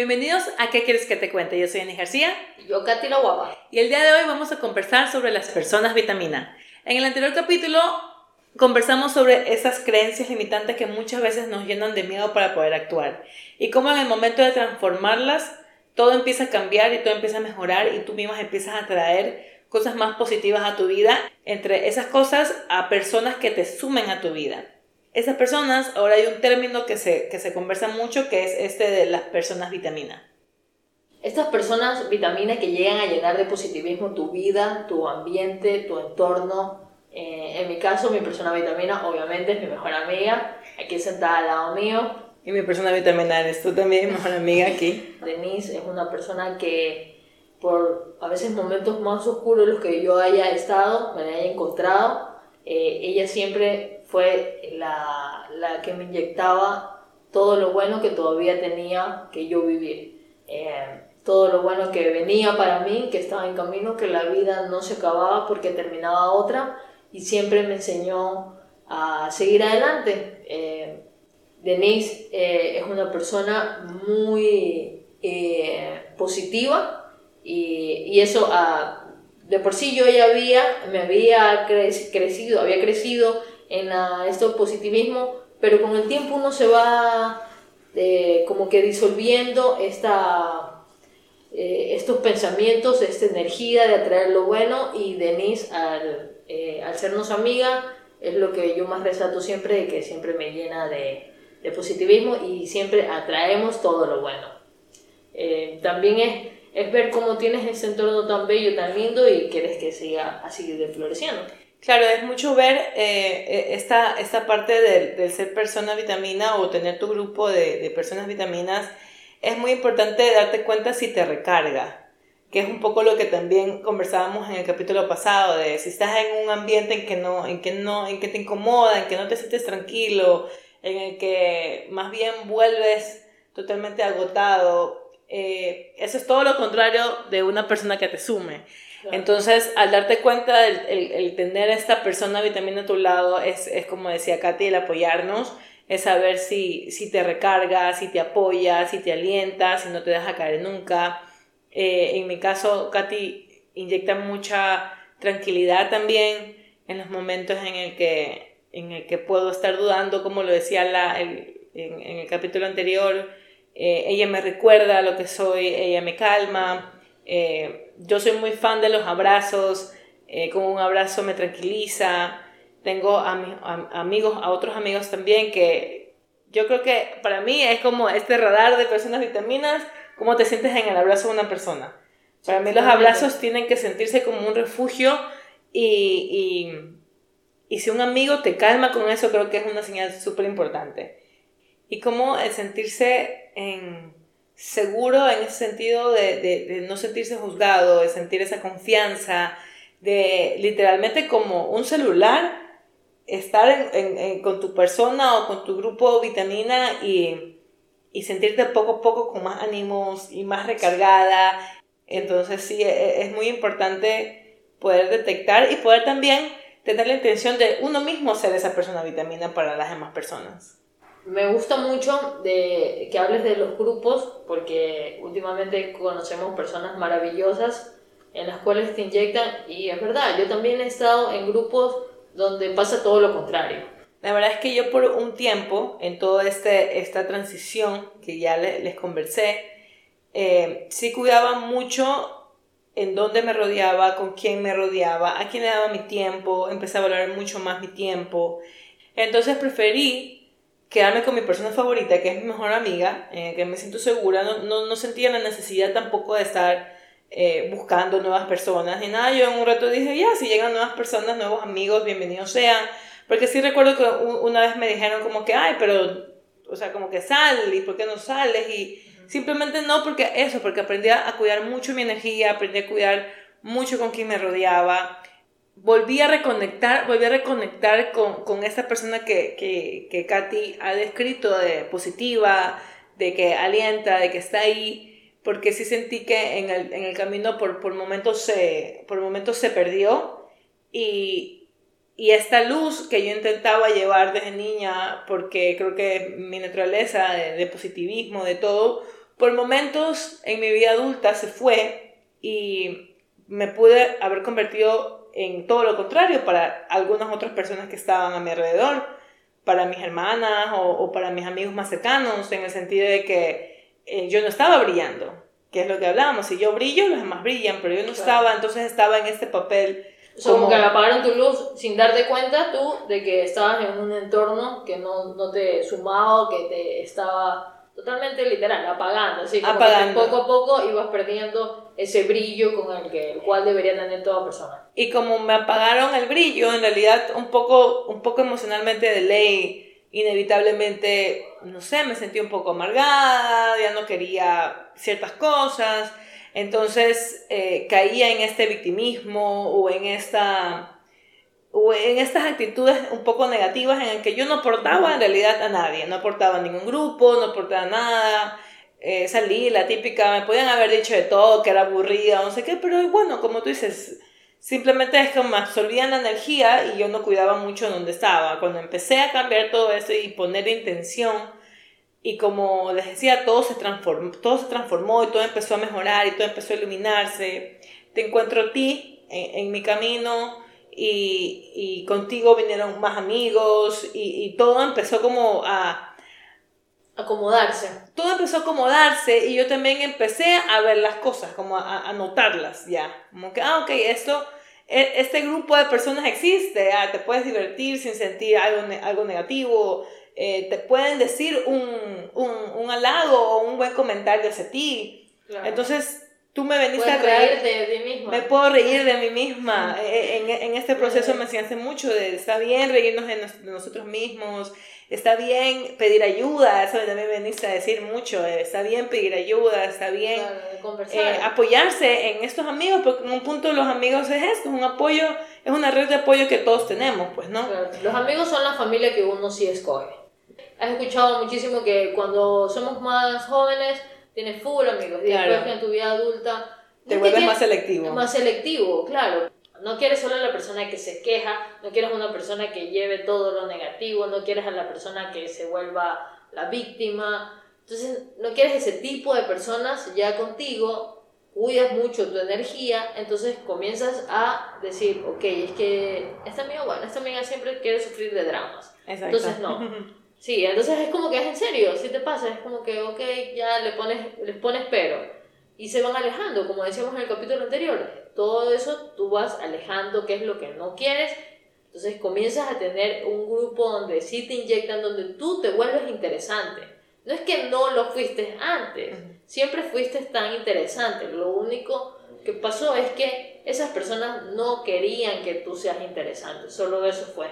Bienvenidos a ¿Qué quieres que te cuente? Yo soy Ani García. Yo, Katy la guapa. Y el día de hoy vamos a conversar sobre las personas vitamina. En el anterior capítulo conversamos sobre esas creencias limitantes que muchas veces nos llenan de miedo para poder actuar. Y cómo en el momento de transformarlas, todo empieza a cambiar y todo empieza a mejorar y tú mismas empiezas a traer cosas más positivas a tu vida. Entre esas cosas, a personas que te sumen a tu vida. Esas personas, ahora hay un término que se, que se conversa mucho, que es este de las personas vitamina. Estas personas vitamina que llegan a llenar de positivismo tu vida, tu ambiente, tu entorno. Eh, en mi caso, mi persona vitamina obviamente es mi mejor amiga, aquí sentada al lado mío. Y mi persona vitamina eres tú también, mi mejor amiga aquí. Denise es una persona que por a veces momentos más oscuros los que yo haya estado, me haya encontrado, eh, ella siempre fue la, la, que me inyectaba todo lo bueno que todavía tenía que yo vivir. Eh, todo lo bueno que venía para mí, que estaba en camino, que la vida no se acababa porque terminaba otra y siempre me enseñó a seguir adelante. Eh, Denise eh, es una persona muy positiva y, y eso ah, de por sí yo ya había, me había crecido, había crecido en la, esto positivismo, pero con el tiempo uno se va eh, como que disolviendo esta, eh, estos pensamientos, esta energía de atraer lo bueno y Denise al, eh, al sernos amiga es lo que yo más resalto siempre, que siempre me llena de, positivismo y siempre atraemos todo lo bueno. también es, es ver cómo tienes ese entorno tan bello, tan lindo y quieres que siga así de floreciendo. Claro, es mucho ver eh, eh, esta, esta parte del, ser persona vitamina o tener tu grupo de, de, personas vitaminas. Es muy importante darte cuenta si te recarga, que es un poco lo que también conversábamos en el capítulo pasado, de si estás en un ambiente en que, no, en que, no, en que te incomoda, en que no te sientes tranquilo, en el que más bien vuelves totalmente agotado. Eh, eso es todo lo contrario de una persona que te sume. Entonces, al darte cuenta, el, el, el, tener esta persona vitamina a tu lado es, es como decía Katy, el apoyarnos, es saber si, si te recarga, si te apoya, si te alienta, si no te deja caer nunca. Eh, en mi caso, Katy inyecta mucha tranquilidad también en los momentos en el que, en el que puedo estar dudando, como lo decía la, el, en, en, el capítulo anterior. Eh, ella me recuerda lo que soy, ella me calma. Eh, yo soy muy fan de los abrazos, eh, como un abrazo me tranquiliza. Tengo a, amigos, a otros amigos también que yo creo que para mí es como este radar de personas vitaminas, cómo te sientes en el abrazo de una persona. Para mí los abrazos tienen que sentirse como un refugio y, y, y si un amigo te calma con eso, creo que es una señal súper importante. Y como el sentirse en, seguro en ese sentido de, de, no sentirse juzgado, de sentir esa confianza, de literalmente como un celular, estar en, con tu persona o con tu grupo vitamina y, y, sentirte poco a poco con más ánimos y más recargada. Entonces sí, e, es muy importante poder detectar y poder también tener la intención de uno mismo ser esa persona vitamina para las demás personas me gusta mucho de que hables de los grupos porque últimamente conocemos personas maravillosas en las cuales te inyectan y es verdad, yo también he estado en grupos donde pasa todo lo contrario. La verdad es que yo por un tiempo, en toda este, esta transición que ya les, conversé, eh, sí cuidaba mucho en dónde me rodeaba, con quién me rodeaba, a quién le daba mi tiempo, empecé a valorar mucho más mi tiempo. Entonces preferí quedarme con mi persona favorita, que es mi mejor amiga, eh, que me siento segura, no, no, no, sentía la necesidad tampoco de estar eh, buscando nuevas personas ni nada. Yo en un rato dije, ya, si llegan nuevas personas, nuevos amigos, bienvenidos sean. Porque sí recuerdo que una vez me dijeron como que, ay, pero, o sea, como que sal, ¿y por qué no sales? Y simplemente no, porque eso, porque aprendí a cuidar mucho mi energía, aprendí a cuidar mucho con quien me rodeaba volví a reconectar, volví a reconectar con, con esta persona que, que, que Katy ha descrito de positiva, de que alienta, de que está ahí, porque sí sentí que en el, en el camino por, por, momentos se, por momentos se perdió. Y, y esta luz que yo intentaba llevar desde niña, porque creo que mi naturaleza de, de positivismo, de todo, por momentos en mi vida adulta se fue y me pude haber convertido en todo lo contrario para algunas otras personas que estaban a mi alrededor, para mis hermanas o, para mis amigos más cercanos, en el sentido de que eh, yo no estaba brillando, que es lo que hablábamos, si yo brillo, los demás brillan, pero yo no estaba, entonces estaba en este papel como... que apagaron tu luz sin darte cuenta tú de que estabas en un entorno que no, no te sumaba, que te estaba totalmente literal, apagando, así como apagando. poco a poco ibas perdiendo ese brillo con el, que, el cual debería tener toda persona. Y como me apagaron el brillo, en realidad un poco, un poco emocionalmente de ley, inevitablemente, no sé, me sentí un poco amargada, ya no quería ciertas cosas, entonces eh, caía en este victimismo o en esta o en estas actitudes un poco negativas en el que yo no aportaba en realidad a nadie, no aportaba a ningún grupo, no aportaba nada, eh, salí, la típica, me podían haber dicho de todo, que era aburrida, no sé qué, pero bueno, como tú dices, simplemente es que me absorbían la energía y yo no cuidaba mucho donde estaba. Cuando empecé a cambiar todo eso y poner intención, y como les decía, todo se transformó, todo se transformó y todo empezó a mejorar y todo empezó a iluminarse. Te encuentro a ti en, en mi camino, y, y contigo vinieron más amigos y, y, todo empezó como a acomodarse. Todo empezó a acomodarse y yo también empecé a ver las cosas, como a, a notarlas ya. Como que, ah, ok, esto, e, este grupo de personas existe, ah, te puedes divertir sin sentir algo, algo negativo, eh, te pueden decir un, un, un, halago o un buen comentario hacia ti. Entonces, tú me veniste a reír de ti misma. Me puedo reír de mí misma. E, en, en, este proceso me enseñaste mucho de está bien reírnos de, nosotros mismos, está bien pedir ayuda, eso también me veniste a decir mucho, eh, está bien pedir ayuda, está bien eh, apoyarse en estos amigos, porque en un punto los amigos es esto, es un apoyo, es una red de apoyo que todos tenemos, pues, ¿no? Los amigos son la familia que uno sí escoge. Has escuchado muchísimo que cuando somos más jóvenes, tienes full amigos. Y después que en tu vida adulta... Te vuelves más selectivo. Más selectivo, claro. No quieres solo a la persona que se queja, no quieres una persona que lleve todo lo negativo, no quieres a la persona que se vuelva la víctima. Entonces, no quieres ese tipo de personas ya contigo, cuidas mucho tu energía, entonces comienzas a decir, ok, es que esta amiga, bueno, esta amiga siempre quiere sufrir de dramas. Exacto. Entonces, no. Sí, entonces es como que es en serio, si te pasa, es como que, ok, ya le pones, les pones pero. Y se van alejando, como decíamos en el capítulo anterior. Todo eso tú vas alejando qué es lo que no quieres. Entonces comienzas a tener un grupo donde sí te inyectan, donde tú te vuelves interesante. No es que no lo fuiste antes, siempre fuiste tan interesante. Lo único que pasó es que esas personas no querían que tú seas interesante, solo eso fue.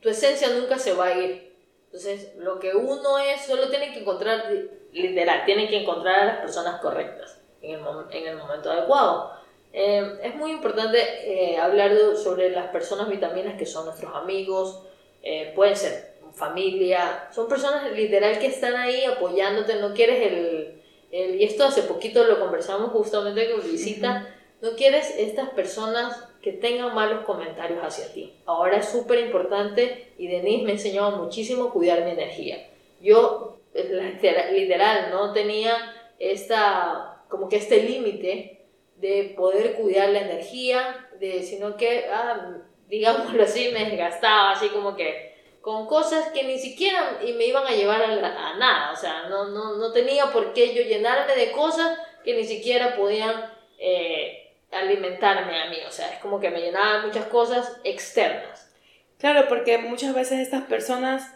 Tu esencia nunca se va a ir entonces, lo que uno es, solo tiene que encontrar, literal, tiene que encontrar a las personas correctas en el, en el momento adecuado. Eh, es muy importante eh, hablar sobre las personas vitaminas que son nuestros amigos, eh, pueden ser familia, son personas literal que están ahí apoyándote, no quieres el, el y esto hace poquito lo conversamos justamente con visita, no quieres estas personas que tengan malos comentarios hacia ti. Ahora es súper importante y Denise me enseñó muchísimo a cuidar mi energía. Yo, literal, no tenía esta, como que este límite de poder cuidar la energía, de, sino que, ah, digámoslo así, me desgastaba, así como que con cosas que ni siquiera me iban a llevar a, nada, o sea, no, no, no, tenía por qué yo llenarme de cosas que ni siquiera podían eh, alimentarme a mí, o sea, es como que me llenaba muchas cosas externas. Claro, porque muchas veces estas personas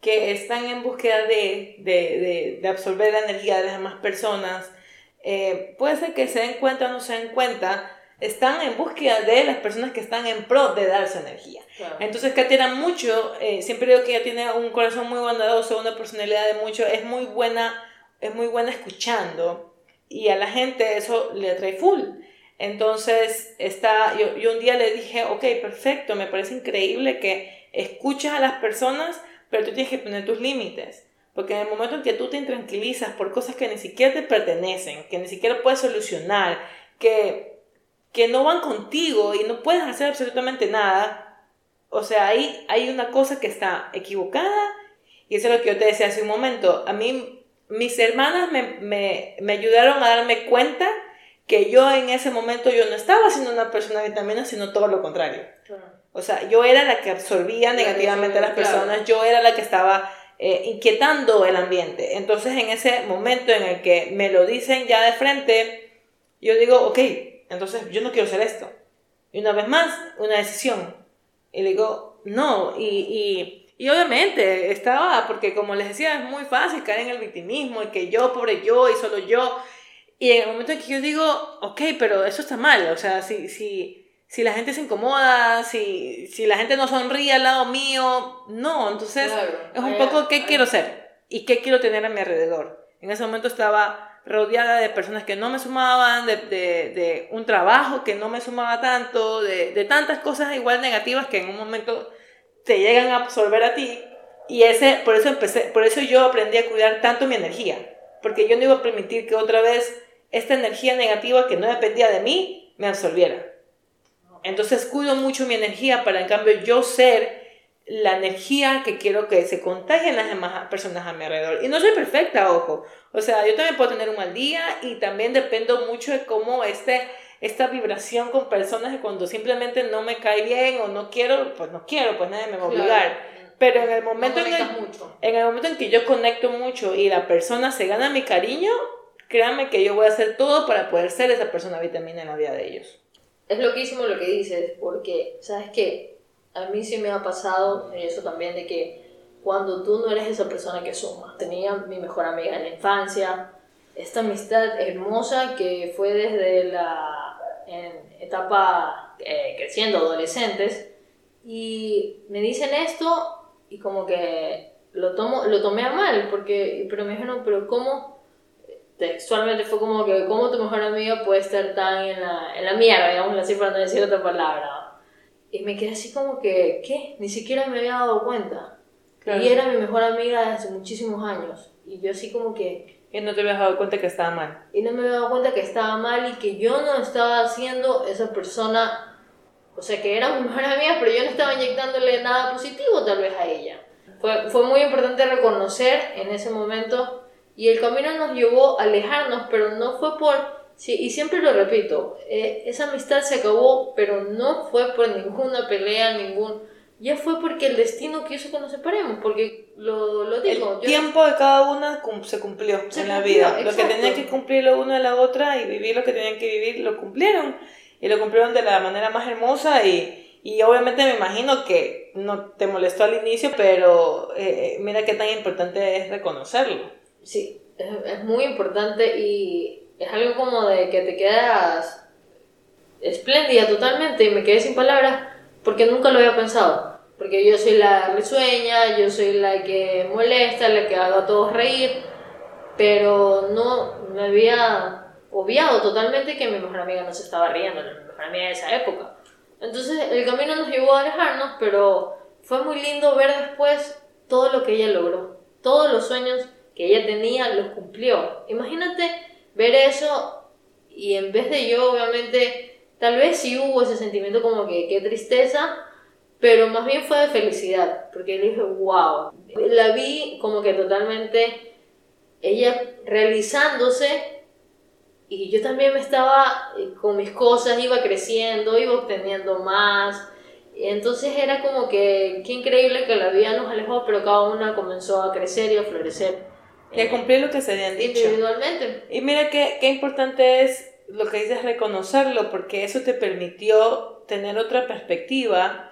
que están en búsqueda de, de, de, absorber la energía de las demás personas, eh, puede ser que se den cuenta o no se den cuenta, están en búsqueda de las personas que están en pro de darse energía. Entonces Katia mucho, eh, siempre digo que ella tiene un corazón muy bondadoso, una personalidad de mucho, es muy buena, es muy buena escuchando y a la gente eso le atrae full. Entonces, está, yo, yo un día le dije, ok, perfecto, me parece increíble que escuches a las personas, pero tú tienes que poner tus límites. Porque en el momento en que tú te intranquilizas por cosas que ni siquiera te pertenecen, que ni siquiera puedes solucionar, que, que no van contigo y no puedes hacer absolutamente nada, o sea, ahí hay una cosa que está equivocada y eso es lo que yo te decía hace un momento. A mí mis hermanas me, me, me ayudaron a darme cuenta que yo en ese momento yo no estaba siendo una persona vitamina, sino todo lo contrario. O sea, yo era la que absorbía negativamente a las personas, yo era la que estaba eh, inquietando el ambiente. Entonces, en ese momento en el que me lo dicen ya de frente, yo digo, ok, entonces yo no quiero hacer esto. Y una vez más, una decisión. Y digo, no, y, y, y obviamente estaba, porque como les decía, es muy fácil caer en el victimismo, y que yo, pobre yo, y solo yo. Y en el momento en que yo digo, ok, pero eso está mal, o sea, si, si, si la gente se incomoda, si, si la gente no sonríe al lado mío, no, entonces es un poco qué quiero ser y qué quiero tener a mi alrededor. En ese momento estaba rodeada de personas que no me sumaban, de, de, de un trabajo que no me sumaba tanto, de, de, tantas cosas igual negativas que en un momento te llegan a absorber a ti. Y ese, por eso empecé, por eso yo aprendí a cuidar tanto mi energía, porque yo no iba a permitir que otra vez esta energía negativa que no dependía de mí me absorbiera. Entonces cuido mucho mi energía para en cambio yo ser la energía que quiero que se contagien las demás personas a mi alrededor. Y no soy perfecta, ojo. O sea, yo también puedo tener un mal día y también dependo mucho de cómo este, esta vibración con personas que cuando simplemente no me cae bien o no quiero, pues no quiero, pues nadie me va a obligar. Pero en el, momento en, el, en el momento en que yo conecto mucho y la persona se gana mi cariño, créanme que yo voy a hacer todo para poder ser esa persona vitamina en la vida de ellos. Es loquísimo lo que dices, porque, ¿sabes qué? A mí sí me ha pasado eso también de que cuando tú no eres esa persona que suma. Tenía mi mejor amiga en la infancia, esta amistad hermosa que fue desde la en etapa eh, creciendo, adolescentes, y me dicen esto y como que lo, tomo, lo tomé a mal, porque, pero me dijeron, pero ¿cómo? Textualmente fue como que, ¿cómo tu mejor amiga puede estar tan en la, en la mierda, digamos así, para no decir otra palabra? Y me quedé así como que, ¿qué? Ni siquiera me había dado cuenta. Y era mi mejor amiga desde hace muchísimos años. Y yo así como que... Y no te habías dado cuenta que estaba mal. Y no me había dado cuenta que estaba mal y que yo no estaba haciendo esa persona... O sea, que era mi mejor amiga, pero yo no estaba inyectándole nada positivo tal vez a ella. Fue, fue muy importante reconocer en ese momento y el camino nos llevó a alejarnos, pero no fue por... Sí, y siempre lo repito, eh, esa amistad se acabó, pero no fue por ninguna pelea, ningún... Ya fue porque el destino quiso que nos separemos, porque lo, lo digo. El tiempo de cada una se cumplió en la vida. Lo que tenían que cumplir la una de la otra y vivir lo que tenían que vivir, lo cumplieron. Y lo cumplieron de la manera más hermosa y, y obviamente me imagino que no te molestó al inicio, pero eh, mira qué tan importante es reconocerlo. Sí, es, muy importante y es algo como de que te quedas espléndida totalmente y me quedé sin palabras porque nunca lo había pensado. Porque yo soy la risueña, yo soy la que molesta, la que hago a todos reír, pero no me había obviado totalmente que mi mejor amiga no se estaba riendo, mi mejor amiga de esa época. Entonces el camino nos llevó a alejarnos, pero fue muy lindo ver después todo lo que ella logró, todos los sueños que ella tenía, los cumplió. Imagínate ver eso y en vez de yo, obviamente, tal vez sí hubo ese sentimiento como que qué tristeza, pero más bien fue de felicidad, porque dije, wow, la vi como que totalmente ella realizándose y yo también me estaba eh, con mis cosas, iba creciendo, iba obteniendo más. Entonces era como que qué increíble que la vida nos alejó, pero cada una comenzó a crecer y a florecer y a cumplir lo que se habían dicho. Individualmente. Y mira qué, qué importante es lo que dices reconocerlo, porque eso te permitió tener otra perspectiva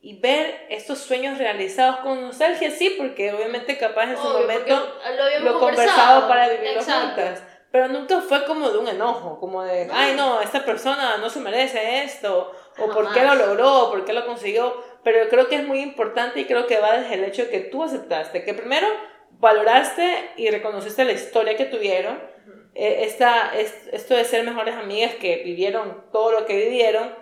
y ver estos sueños realizados con nostalgia, sí, porque obviamente capaz en su momento lo, lo conversado para vivirlo juntas. Pero nunca fue como de un enojo, como de, ay no, esta persona no se merece esto, o por qué lo logró, por qué lo consiguió. Pero creo que es muy importante y creo que va desde el hecho de que tú aceptaste, que primero valoraste y reconociste la historia que tuvieron, eh, esta, esto de ser mejores amigas que vivieron todo lo que vivieron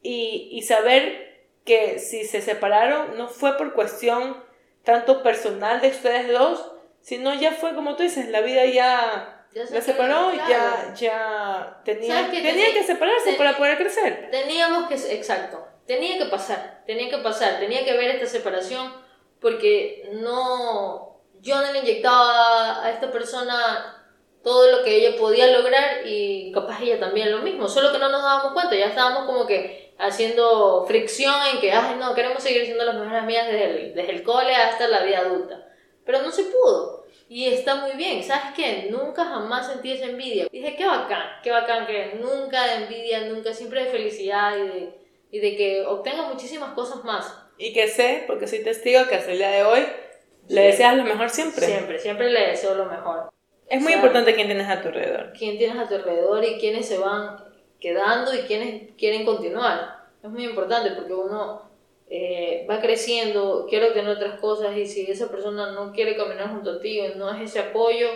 y, y, saber que si se separaron no fue por cuestión tanto personal de ustedes dos, sino ya fue como tú dices, la vida ya, ya se separó, ya, ya tenía, tenía que separarse para poder crecer. Teníamos que, exacto, tenía que pasar, tenía que pasar, tenía que ver esta separación porque no yo no le inyectaba a esta persona todo lo que ella podía lograr y capaz ella también lo mismo, solo que no nos dábamos cuenta, ya estábamos como que haciendo fricción en que, ay, no, queremos seguir siendo las mejores amigas desde el, desde el cole hasta la vida adulta, pero no se pudo. Y está muy bien, ¿sabes qué? Nunca jamás sentí esa envidia. Dije, qué bacán, qué bacán que nunca de envidia, nunca, siempre de felicidad y de, y de que obtenga muchísimas cosas más. Y que sé, porque soy testigo, que hasta el día de hoy le deseas lo mejor siempre. Siempre, siempre le deseo lo mejor. Es muy importante quién tienes a tu alrededor. Quién tienes a tu alrededor y quiénes se van quedando y quiénes quieren continuar. Es muy importante porque uno eh, va creciendo, quiere obtener otras cosas y si esa persona no quiere caminar junto a ti o no es ese apoyo,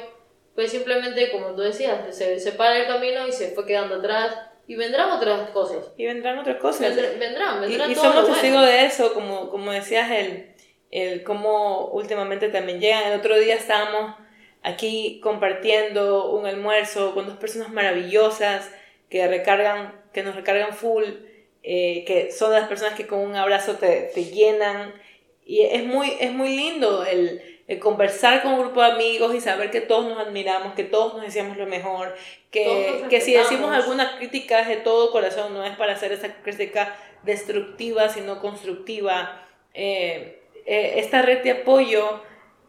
pues simplemente, como tú decías, se separa el camino y se fue quedando atrás y vendrán otras cosas. Y vendrán otras cosas. vendrán, vendrán. Y, y somos testigos de eso, como, como decías, el, el cómo últimamente también llegan. El otro día estábamos aquí compartiendo un almuerzo con dos personas maravillosas que recargan, que nos recargan full, eh, que son las personas que con un abrazo te, te llenan. Y es muy, es muy lindo el, el, conversar con un grupo de amigos y saber que todos nos admiramos, que todos nos decíamos lo mejor, que, que si decimos alguna crítica de todo corazón, no es para hacer esa crítica destructiva, sino constructiva. Eh, eh, esta red de apoyo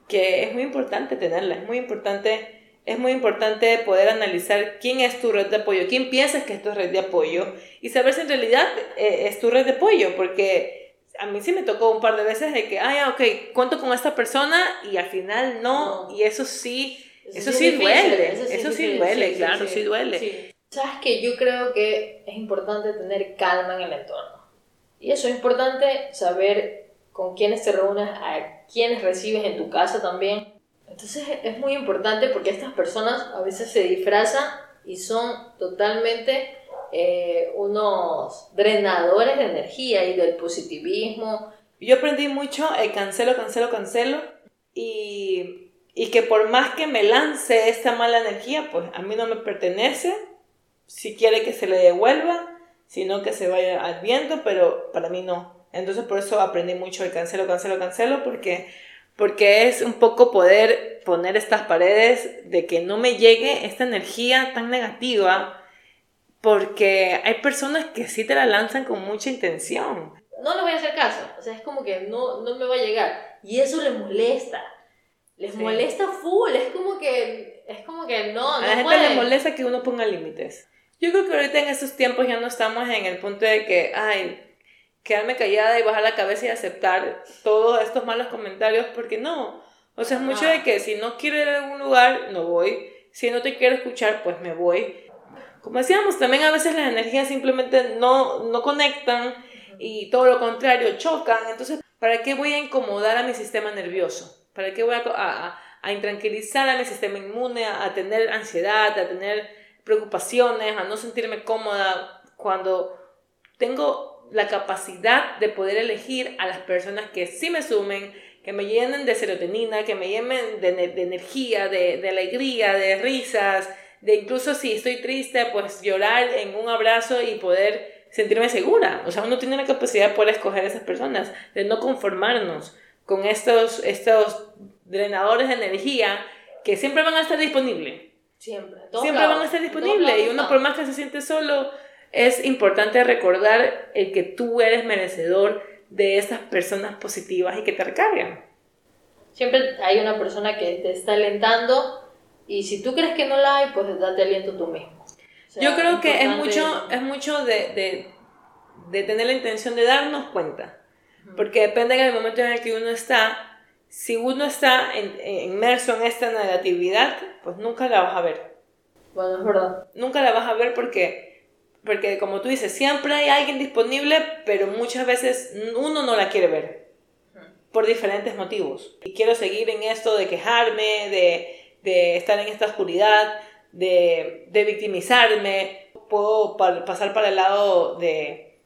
que es muy importante tenerla, es muy importante es muy importante poder analizar quién es tu red de apoyo, quién piensas que es tu red de apoyo y saber si en realidad eh, es tu red de apoyo, porque a mí sí me tocó un par de veces de que, ay, ok, cuento con esta persona y al final no, y eso sí, eso, sí, duele, eso sí, duele, claro, sí, duele. Sabes que yo creo que es importante tener calma en el entorno. Y eso es importante saber con quiénes te reúnes, a quiénes recibes en tu casa también. Entonces es muy importante porque estas personas a veces se disfrazan y son totalmente eh, unos drenadores de energía y del positivismo. Yo aprendí mucho el cancelo, cancelo, cancelo y, y que por más que me lance esta mala energía, pues a mí no me pertenece. Si quiere que se le devuelva, sino que se vaya al viento, pero para mí no. Entonces por eso aprendí mucho el cancelo, cancelo, cancelo, porque, porque es un poco poder poner estas paredes de que no me llegue esta energía tan negativa, porque hay personas que sí te la lanzan con mucha intención. No le voy a hacer caso, o sea, es como que no, no me va a llegar. Y eso les molesta. Les molesta full, es como que, es como que no, A la gente le molesta que uno ponga límites. Yo creo que ahorita en estos tiempos ya no estamos en el punto de que, ay, quedarme callada y bajar la cabeza y aceptar todos estos malos comentarios, porque no. O sea, es mucho de que si no quiero ir a algún lugar, no voy. Si no te quiero escuchar, pues me voy. Como decíamos, también a veces las energías simplemente no, no conectan y todo lo contrario, chocan. Entonces, ¿para qué voy a incomodar a mi sistema nervioso? ¿Para qué voy a, a, a intranquilizar a mi sistema inmune, a, a tener ansiedad, a tener preocupaciones, a no sentirme cómoda cuando tengo la capacidad de poder elegir a las personas que sí me sumen, que me llenen de serotonina, que me llenen de, de energía, de, de, alegría, de risas, de incluso si estoy triste, pues llorar en un abrazo y poder sentirme segura. O sea, uno tiene la capacidad de poder escoger a esas personas, de no conformarnos con estos, estos drenadores de energía que siempre van a estar disponibles. Siempre. Siempre van a estar disponibles y uno por más que se siente solo, es importante recordar el que tú eres merecedor de esas personas positivas y que te recargan. Siempre hay una persona que te está alentando y si tú crees que no la hay, pues date aliento tú mismo. Yo creo que es mucho, es mucho de, de, de, tener la intención de darnos cuenta, porque depende del momento en el que uno está. Si uno está inmerso en esta negatividad, pues nunca la vas a ver. Bueno, es verdad. Nunca la vas a ver porque porque como tú dices, siempre hay alguien disponible, pero muchas veces uno no la quiere ver por diferentes motivos. Y quiero seguir en esto de quejarme, de, de estar en esta oscuridad, de, de victimizarme. Puedo pasar para el lado de,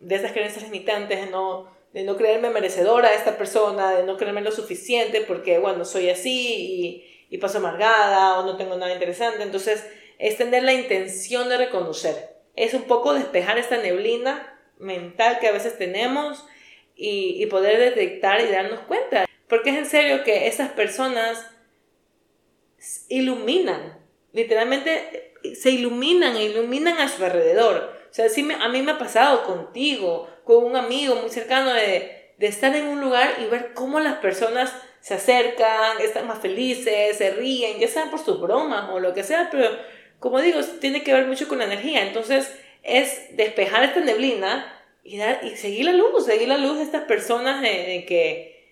de esas creencias limitantes, de no, de no creerme merecedora a esta persona, de no creerme lo suficiente porque, bueno, soy así y, y paso amargada o no tengo nada interesante. Entonces, es tener la intención de reconocer es un poco despejar esta neblina mental que a veces tenemos y, poder detectar y darnos cuenta. Porque es en serio que esas personas iluminan, literalmente se iluminan e iluminan a su alrededor. O sea, sí a mí me ha pasado contigo, con un amigo muy cercano, de, de estar en un lugar y ver cómo las personas se acercan, están más felices, se ríen, ya sean por sus bromas o lo que sea, pero como digo, tiene que ver mucho con la energía. Entonces, es despejar esta neblina y, dar, y seguir la luz, seguir la luz de estas personas en, que,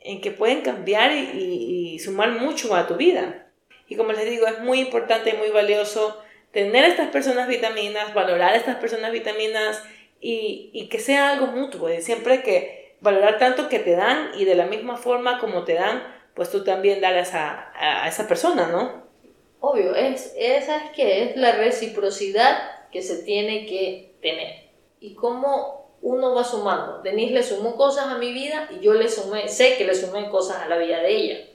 en que pueden cambiar y, sumar mucho a tu vida. Y como les digo, es muy importante y muy valioso tener estas personas vitaminas, valorar estas personas vitaminas y, y que sea algo mutuo, y siempre que valorar tanto que te dan y de la misma forma como te dan, pues tú también darles a, a, esa persona, ¿no? Obvio, es, esa es que es la reciprocidad que se tiene que tener. Y cómo uno va sumando. Denise le sumó cosas a mi vida y yo le sumé, sé que le sumé cosas a la vida de ella.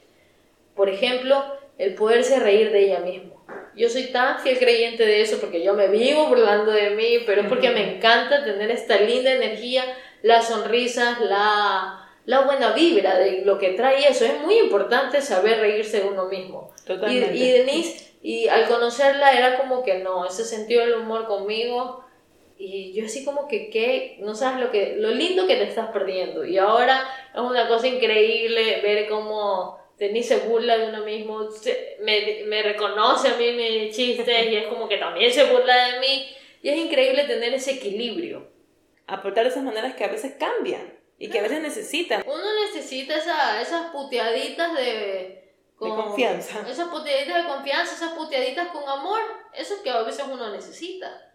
Por ejemplo, el poderse reír de ella misma. Yo soy tan fiel creyente de eso porque yo me vivo burlando de mí, pero es porque me encanta tener esta linda energía, las sonrisas, la, la buena vibra de lo que trae eso. Es muy importante saber reírse de uno mismo. Totalmente. Y, y Denise, y al conocerla era como que no, ese sentido del humor conmigo. Y yo así como que, ¿qué? No sabes lo, que, lo lindo que te estás perdiendo. Y ahora es una cosa increíble ver cómo ni se burla de uno mismo, me, me, reconoce a mí mis chistes y es como que también se burla de mí. Y es increíble tener ese equilibrio. Aportar esas maneras que a veces cambian y que a veces necesitan. Uno necesita esa, esas puteaditas de, confianza. Esas puteaditas de confianza, esas puteaditas con amor, eso que a veces uno necesita.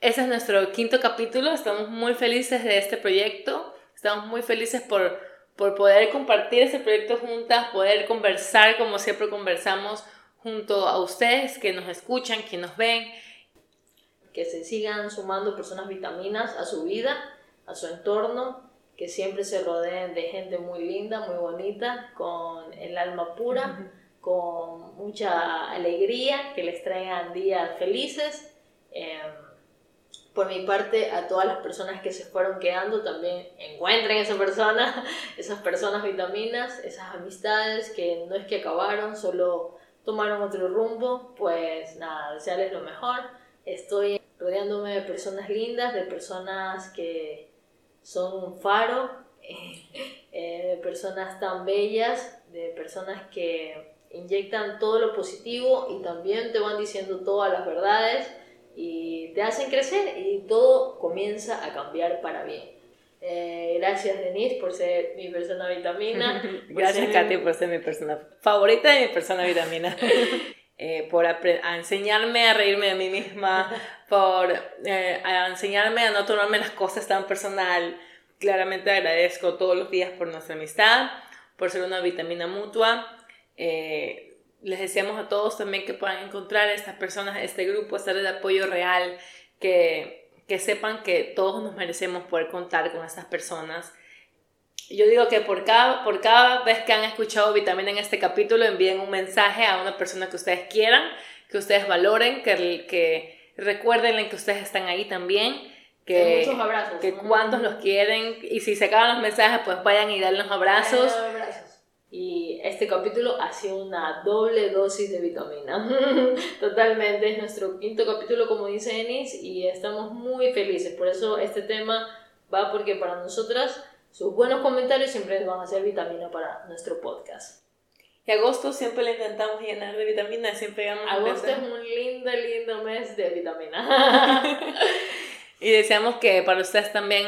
Ese es nuestro quinto capítulo, estamos muy felices de este proyecto, estamos muy felices por por poder compartir este proyecto juntas, poder conversar como siempre conversamos junto a ustedes que nos escuchan, que nos ven. Que se sigan sumando personas vitaminas a su vida, a su entorno, que siempre se rodeen de gente muy linda, muy bonita, con el alma pura, con mucha alegría, que les traigan días felices. Em, por mi parte, a todas las personas que se fueron quedando, también encuentren esa persona, esas personas vitaminas, esas amistades que no es que acabaron, solo tomaron otro rumbo, pues nada, desearles lo mejor. Estoy rodeándome de personas lindas, de personas que son un faro, eh, de personas tan bellas, de personas que inyectan todo lo positivo y también te van diciendo todas las verdades y te hacen crecer y todo comienza a cambiar para bien. Eh, gracias Denise por ser mi persona vitamina. gracias Katy por ser mi persona favorita de mi persona vitamina. eh, por a enseñarme a reírme de mí misma, por eh, a enseñarme a no tomarme las cosas tan personal. Claramente agradezco todos los días por nuestra amistad, por ser una vitamina mutua. Eh, les deseamos a todos también que puedan encontrar a estas personas, este grupo, estar de apoyo real, que, que sepan que todos nos merecemos poder contar con estas personas. Yo digo que por cada, por cada vez que han escuchado Vitamina en este capítulo, envíen un mensaje a una persona que ustedes quieran, que ustedes valoren, que, que recuerden que ustedes están ahí también. Que, muchos abrazos. Que cuántos los quieren. Y si se acaban los mensajes, pues vayan y darles abrazos. abrazos. Y este capítulo ha sido una doble dosis de vitamina. Totalmente, es nuestro quinto capítulo, como dice Enis, y estamos muy felices. Por eso este tema va porque para nosotras sus buenos comentarios siempre van a ser vitamina para nuestro podcast. Y agosto siempre le intentamos llenar de vitamina, siempre Agosto es un lindo, lindo mes de vitamina. y deseamos que para ustedes también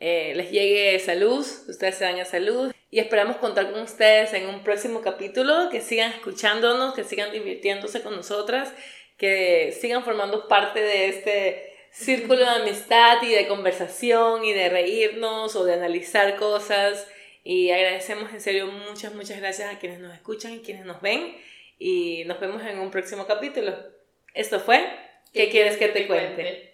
eh, les llegue esa luz, ustedes se dan esa luz y esperamos contar con ustedes en un próximo capítulo, que sigan escuchándonos, que sigan divirtiéndose con nosotras, que sigan formando parte de este círculo de amistad y de conversación y de reírnos o de analizar cosas. Y agradecemos en serio muchas, muchas gracias a quienes nos escuchan y quienes nos ven. Y nos vemos en un próximo capítulo. Esto fue ¿Qué, quieres que te cuente?